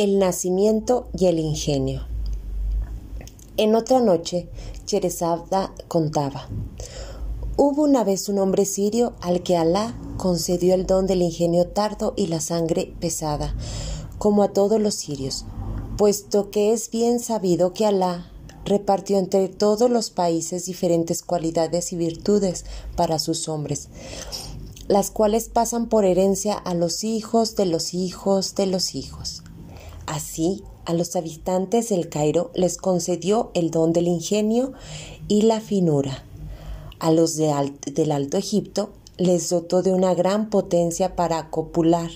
El nacimiento y el ingenio. En otra noche, Cherezada contaba. Hubo una vez un hombre sirio al que Alá concedió el don del ingenio tardo y la sangre pesada, como a todos los sirios, puesto que es bien sabido que Alá repartió entre todos los países diferentes cualidades y virtudes para sus hombres, las cuales pasan por herencia a los hijos de los hijos de los hijos. Así, a los habitantes del Cairo les concedió el don del ingenio y la finura. A los del Alto Egipto les dotó de una gran potencia para copular.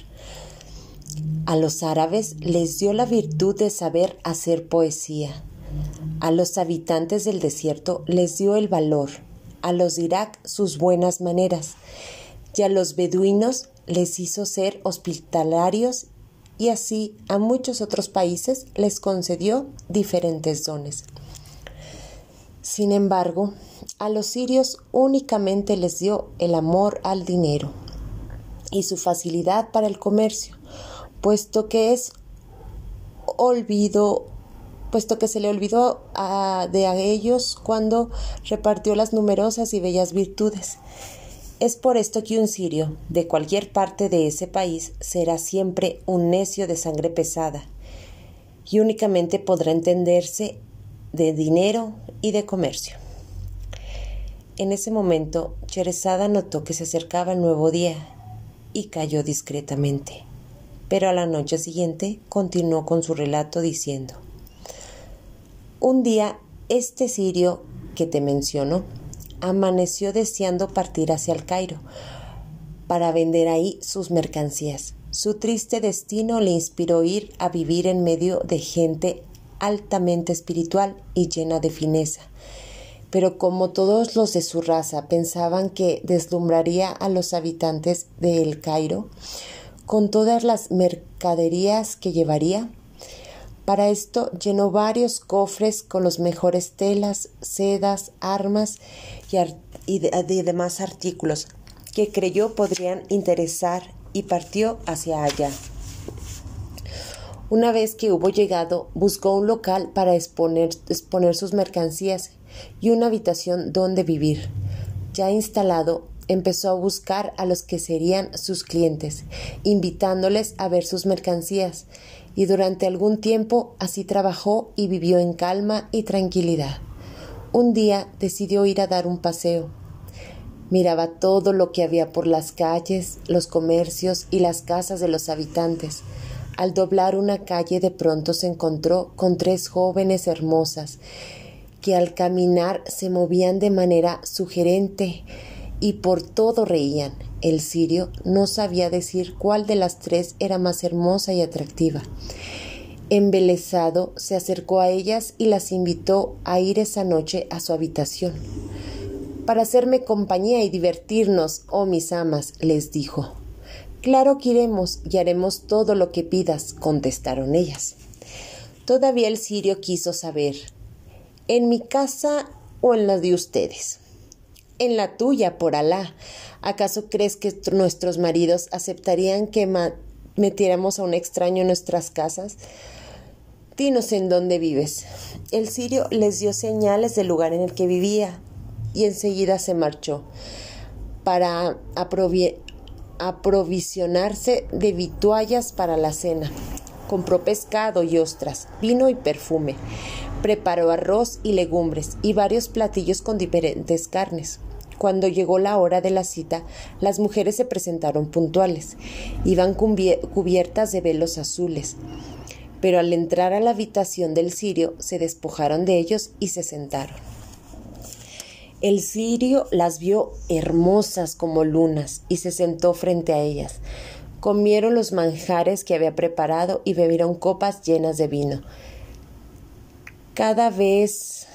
A los árabes les dio la virtud de saber hacer poesía. A los habitantes del desierto les dio el valor. A los de Irak sus buenas maneras. Y a los beduinos les hizo ser hospitalarios y así a muchos otros países les concedió diferentes dones. Sin embargo, a los sirios únicamente les dio el amor al dinero y su facilidad para el comercio, puesto que es olvido puesto que se le olvidó a, de a ellos cuando repartió las numerosas y bellas virtudes. Es por esto que un sirio de cualquier parte de ese país será siempre un necio de sangre pesada y únicamente podrá entenderse de dinero y de comercio. En ese momento, Cherezada notó que se acercaba el nuevo día y cayó discretamente. Pero a la noche siguiente continuó con su relato diciendo Un día este sirio que te menciono amaneció deseando partir hacia el Cairo para vender ahí sus mercancías. Su triste destino le inspiró ir a vivir en medio de gente altamente espiritual y llena de fineza. Pero como todos los de su raza pensaban que deslumbraría a los habitantes de El Cairo con todas las mercaderías que llevaría, para esto llenó varios cofres con los mejores telas, sedas, armas y, demás artículos que creyó podrían interesar y partió hacia allá. Una vez que hubo llegado, buscó un local para exponer, exponer sus mercancías y una habitación donde vivir. Ya instalado, empezó a buscar a los que serían sus clientes, invitándoles a ver sus mercancías, y durante algún tiempo así trabajó y vivió en calma y tranquilidad. Un día decidió ir a dar un paseo. Miraba todo lo que había por las calles, los comercios y las casas de los habitantes. Al doblar una calle de pronto se encontró con tres jóvenes hermosas que al caminar se movían de manera sugerente y por todo reían. El sirio no sabía decir cuál de las tres era más hermosa y atractiva. Embelesado, se acercó a ellas y las invitó a ir esa noche a su habitación. Para hacerme compañía y divertirnos, oh mis amas, les dijo. Claro que iremos y haremos todo lo que pidas, contestaron ellas. Todavía el sirio quiso saber, ¿en mi casa o en la de ustedes? En la tuya, por Alá. ¿Acaso crees que nuestros maridos aceptarían que metiéramos a un extraño en nuestras casas? Dinos en dónde vives. El sirio les dio señales del lugar en el que vivía y enseguida se marchó para aprovisionarse de vituallas para la cena. Compró pescado y ostras, vino y perfume. Preparó arroz y legumbres y varios platillos con diferentes carnes. Cuando llegó la hora de la cita, las mujeres se presentaron puntuales. Iban cubiertas de velos azules. Pero al entrar a la habitación del sirio, se despojaron de ellos y se sentaron. El sirio las vio hermosas como lunas y se sentó frente a ellas. Comieron los manjares que había preparado y bebieron copas llenas de vino. Cada vez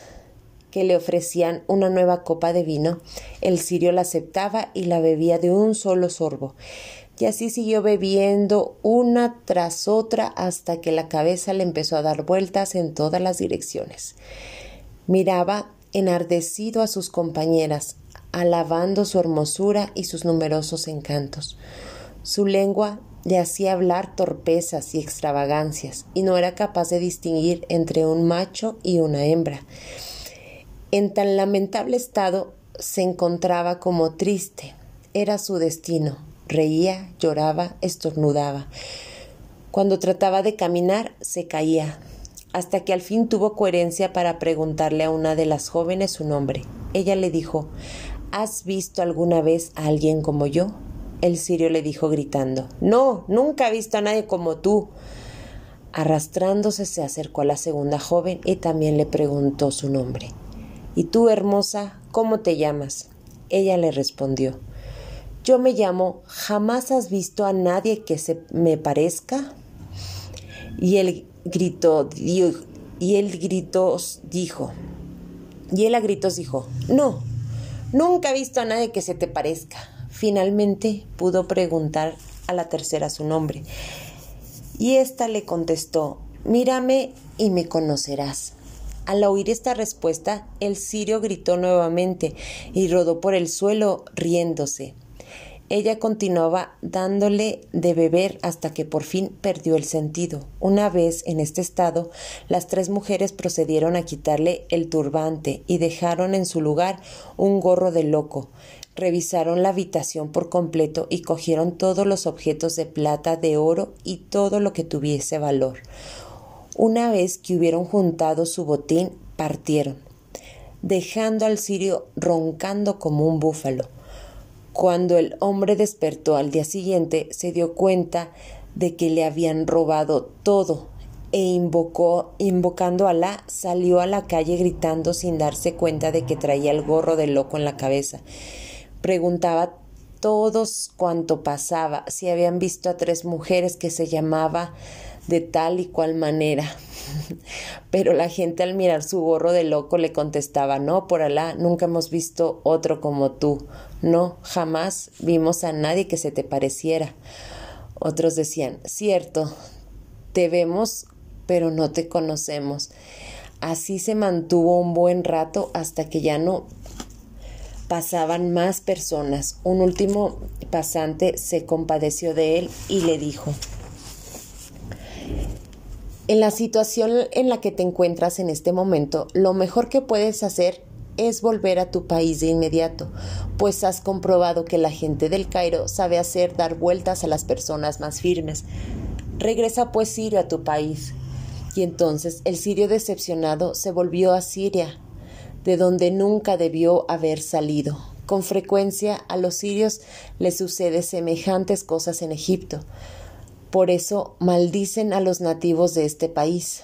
que le ofrecían una nueva copa de vino, el sirio la aceptaba y la bebía de un solo sorbo. Y así siguió bebiendo una tras otra hasta que la cabeza le empezó a dar vueltas en todas las direcciones. Miraba enardecido a sus compañeras, alabando su hermosura y sus numerosos encantos. Su lengua le hacía hablar torpezas y extravagancias, y no era capaz de distinguir entre un macho y una hembra. En tan lamentable estado se encontraba como triste. Era su destino. Reía, lloraba, estornudaba. Cuando trataba de caminar, se caía, hasta que al fin tuvo coherencia para preguntarle a una de las jóvenes su nombre. Ella le dijo ¿Has visto alguna vez a alguien como yo? El sirio le dijo gritando No, nunca he visto a nadie como tú. Arrastrándose se acercó a la segunda joven y también le preguntó su nombre. ¿Y tú, hermosa, cómo te llamas? Ella le respondió Yo me llamo ¿Jamás has visto a nadie que se me parezca? Y él gritó, y él gritó, dijo, y él a gritos dijo, no, nunca he visto a nadie que se te parezca. Finalmente pudo preguntar a la tercera su nombre. Y ésta le contestó, mírame y me conocerás. Al oír esta respuesta, el sirio gritó nuevamente y rodó por el suelo riéndose. Ella continuaba dándole de beber hasta que por fin perdió el sentido. Una vez en este estado, las tres mujeres procedieron a quitarle el turbante y dejaron en su lugar un gorro de loco. Revisaron la habitación por completo y cogieron todos los objetos de plata, de oro y todo lo que tuviese valor. Una vez que hubieron juntado su botín, partieron, dejando al sirio roncando como un búfalo. Cuando el hombre despertó al día siguiente, se dio cuenta de que le habían robado todo e invocó, invocando a Alá, salió a la calle gritando sin darse cuenta de que traía el gorro de loco en la cabeza. Preguntaba todos cuanto pasaba, si habían visto a tres mujeres que se llamaba de tal y cual manera. Pero la gente al mirar su gorro de loco le contestaba No, por Alá, nunca hemos visto otro como tú. No, jamás vimos a nadie que se te pareciera. Otros decían Cierto, te vemos, pero no te conocemos. Así se mantuvo un buen rato hasta que ya no pasaban más personas. Un último pasante se compadeció de él y le dijo en la situación en la que te encuentras en este momento, lo mejor que puedes hacer es volver a tu país de inmediato, pues has comprobado que la gente del Cairo sabe hacer dar vueltas a las personas más firmes. Regresa pues Sirio a tu país. Y entonces el sirio decepcionado se volvió a Siria, de donde nunca debió haber salido. Con frecuencia a los sirios les sucede semejantes cosas en Egipto. Por eso maldicen a los nativos de este país.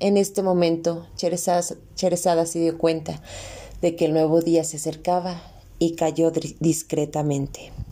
En este momento, Cherezada, se dio cuenta de que el nuevo día se acercaba y cayó discretamente.